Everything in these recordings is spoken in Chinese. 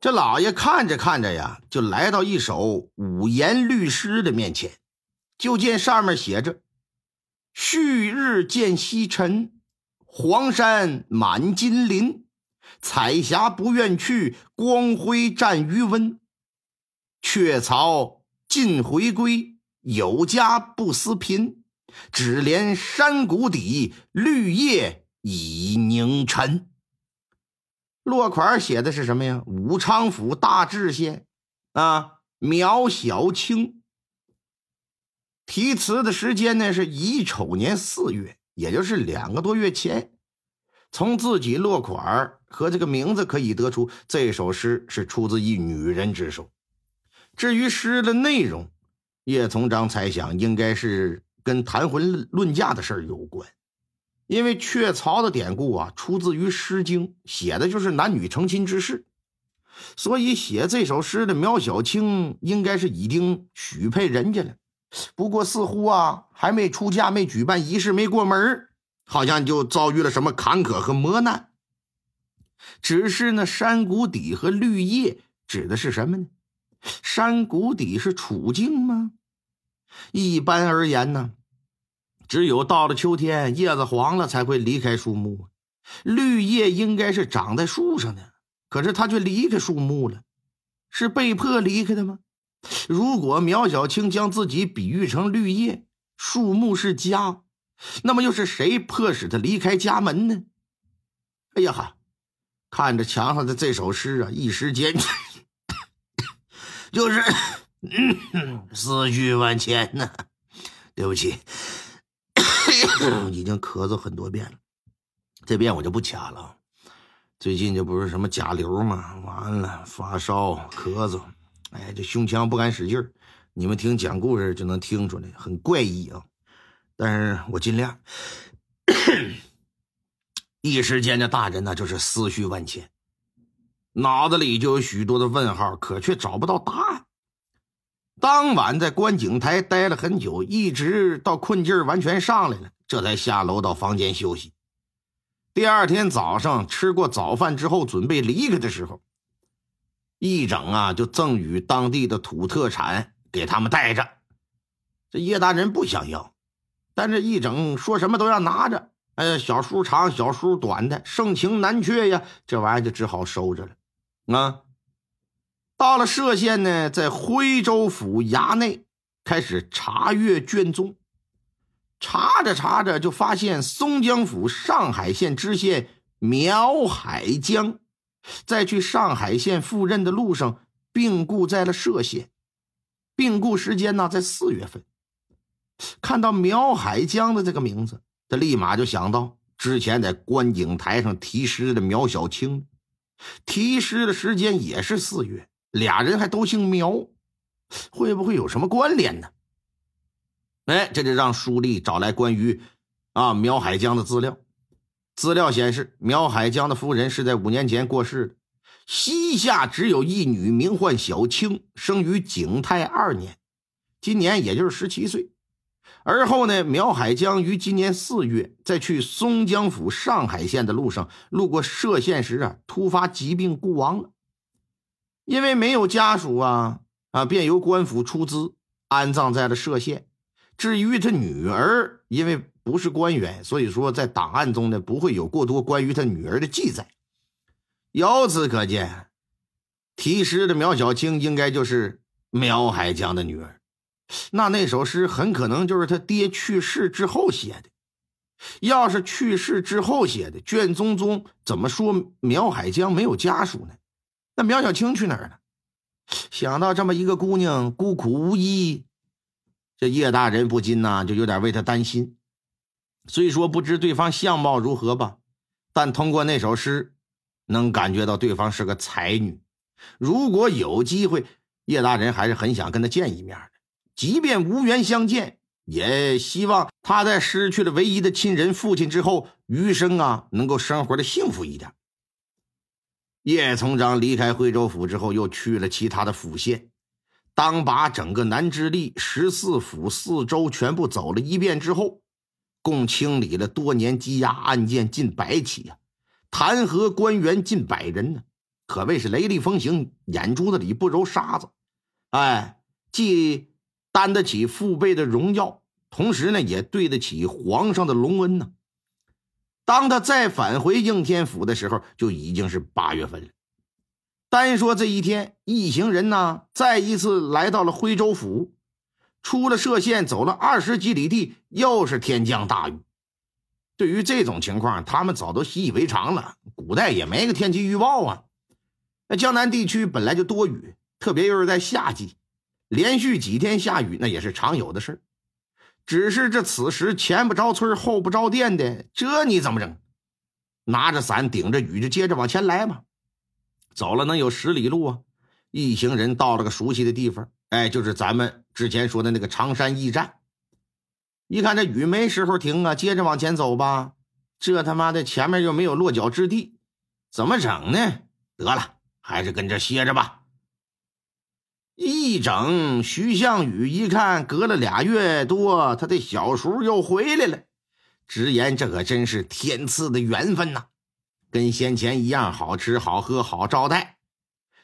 这老爷看着看着呀，就来到一首五言律诗的面前，就见上面写着：“旭日见西沉，黄山满金鳞。彩霞不愿去，光辉占余温。雀巢尽回归，有家不思贫。只怜山谷底，绿叶已凝尘。”落款写的是什么呀？武昌府大治县，啊，苗小青。题词的时间呢是乙丑年四月，也就是两个多月前。从自己落款和这个名字可以得出，这首诗是出自一女人之手。至于诗的内容，叶从章猜想应该是跟谈婚论嫁的事儿有关。因为雀巢的典故啊，出自于《诗经》，写的就是男女成亲之事，所以写这首诗的苗小青应该是已经许配人家了。不过似乎啊，还没出嫁，没举办仪式，没过门好像就遭遇了什么坎坷和磨难。只是那山谷底和绿叶指的是什么呢？山谷底是处境吗？一般而言呢？只有到了秋天，叶子黄了才会离开树木。绿叶应该是长在树上的，可是它却离开树木了，是被迫离开的吗？如果苗小青将自己比喻成绿叶，树木是家，那么又是谁迫使他离开家门呢？哎呀哈！看着墙上的这首诗啊，一时间 就是 思绪万千呐。对不起。已经咳嗽很多遍了，这遍我就不掐了。最近这不是什么甲流吗？完了，发烧、咳嗽，哎，这胸腔不敢使劲儿。你们听讲故事就能听出来，很怪异啊。但是我尽量。一时间，这大人呢就是思绪万千，脑子里就有许多的问号，可却找不到答案。当晚在观景台待了很久，一直到困劲儿完全上来了。这才下楼到房间休息。第二天早上吃过早饭之后，准备离开的时候，一整啊就赠予当地的土特产给他们带着。这叶大人不想要，但这一整说什么都要拿着。哎呀，小叔长，小叔短的，盛情难却呀，这玩意儿就只好收着了。啊，到了歙县呢，在徽州府衙内开始查阅卷宗。查着查着，就发现松江府上海县知县苗海江，在去上海县赴任的路上病故在了歙县。病故时间呢，在四月份。看到苗海江的这个名字，他立马就想到之前在观景台上题诗的苗小青，题诗的时间也是四月，俩人还都姓苗，会不会有什么关联呢？哎，这就让书立找来关于啊苗海江的资料。资料显示，苗海江的夫人是在五年前过世的，膝下只有一女，名唤小青，生于景泰二年，今年也就是十七岁。而后呢，苗海江于今年四月在去松江府上海县的路上，路过歙县时啊，突发疾病故亡了。因为没有家属啊啊，便由官府出资安葬在了歙县。至于他女儿，因为不是官员，所以说在档案中呢不会有过多关于他女儿的记载。由此可见，题诗的苗小青应该就是苗海江的女儿。那那首诗很可能就是他爹去世之后写的。要是去世之后写的，卷宗中怎么说苗海江没有家属呢？那苗小青去哪儿了？想到这么一个姑娘孤苦无依。这叶大人不禁呐，就有点为她担心。虽说不知对方相貌如何吧，但通过那首诗，能感觉到对方是个才女。如果有机会，叶大人还是很想跟她见一面的。即便无缘相见，也希望她在失去了唯一的亲人父亲之后，余生啊能够生活的幸福一点。叶从章离开徽州府之后，又去了其他的府县。当把整个南直隶十四府四州全部走了一遍之后，共清理了多年积压案件近百起呀，弹劾官员近百人呢。可谓是雷厉风行，眼珠子里不揉沙子。哎，既担得起父辈的荣耀，同时呢，也对得起皇上的隆恩呢。当他再返回应天府的时候，就已经是八月份了。单说这一天，一行人呢，再一次来到了徽州府，出了歙县，走了二十几里地，又是天降大雨。对于这种情况，他们早都习以为常了。古代也没个天气预报啊。那江南地区本来就多雨，特别又是在夏季，连续几天下雨，那也是常有的事只是这此时前不着村后不着店的，这你怎么整？拿着伞顶着雨就接着往前来吧。走了能有十里路啊！一行人到了个熟悉的地方，哎，就是咱们之前说的那个常山驿站。一看这雨没时候停啊，接着往前走吧。这他妈的前面又没有落脚之地，怎么整呢？得了。还是跟这歇着吧。一整，徐向宇一看，隔了俩月多，他的小叔又回来了，直言这可真是天赐的缘分呐，跟先前一样，好吃好喝好招待。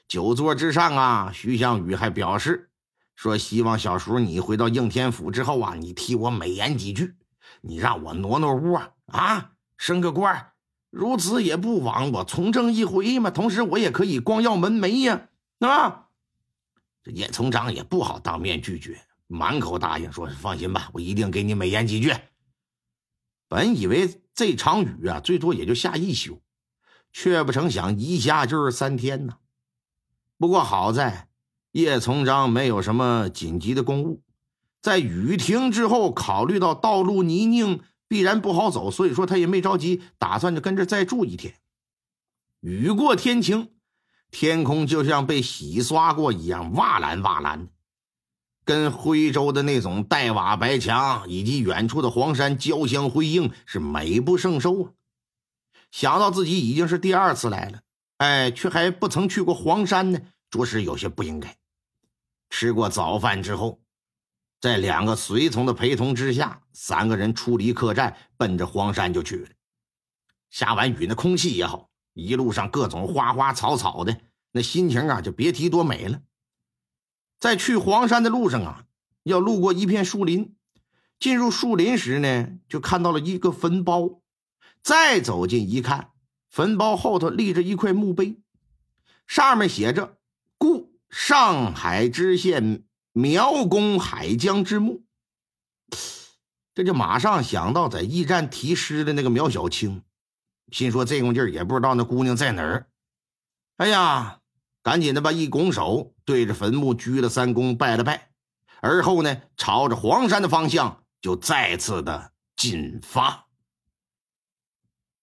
酒桌之上啊，徐向宇还表示说，希望小叔你回到应天府之后啊，你替我美言几句，你让我挪挪屋啊，啊，升个官如此也不枉我从政一回嘛，同时我也可以光耀门楣呀，啊！这叶从章也不好当面拒绝，满口答应说：“放心吧，我一定给你美言几句。”本以为这场雨啊，最多也就下一宿，却不成想一下就是三天呢。不过好在叶从章没有什么紧急的公务，在雨停之后，考虑到道路泥泞。必然不好走，所以说他也没着急，打算就跟这再住一天。雨过天晴，天空就像被洗刷过一样，瓦蓝瓦蓝的，跟徽州的那种黛瓦白墙以及远处的黄山交相辉映，是美不胜收啊！想到自己已经是第二次来了，哎，却还不曾去过黄山呢，着实有些不应该。吃过早饭之后。在两个随从的陪同之下，三个人出离客栈，奔着黄山就去了。下完雨，那空气也好，一路上各种花花草草的，那心情啊，就别提多美了。在去黄山的路上啊，要路过一片树林，进入树林时呢，就看到了一个坟包。再走近一看，坟包后头立着一块墓碑，上面写着“故上海知县”。苗公海江之墓，这就马上想到在驿站题诗的那个苗小青，心说这功劲儿也不知道那姑娘在哪儿。哎呀，赶紧的吧，一拱手对着坟墓鞠了三躬，拜了拜，而后呢，朝着黄山的方向就再次的进发。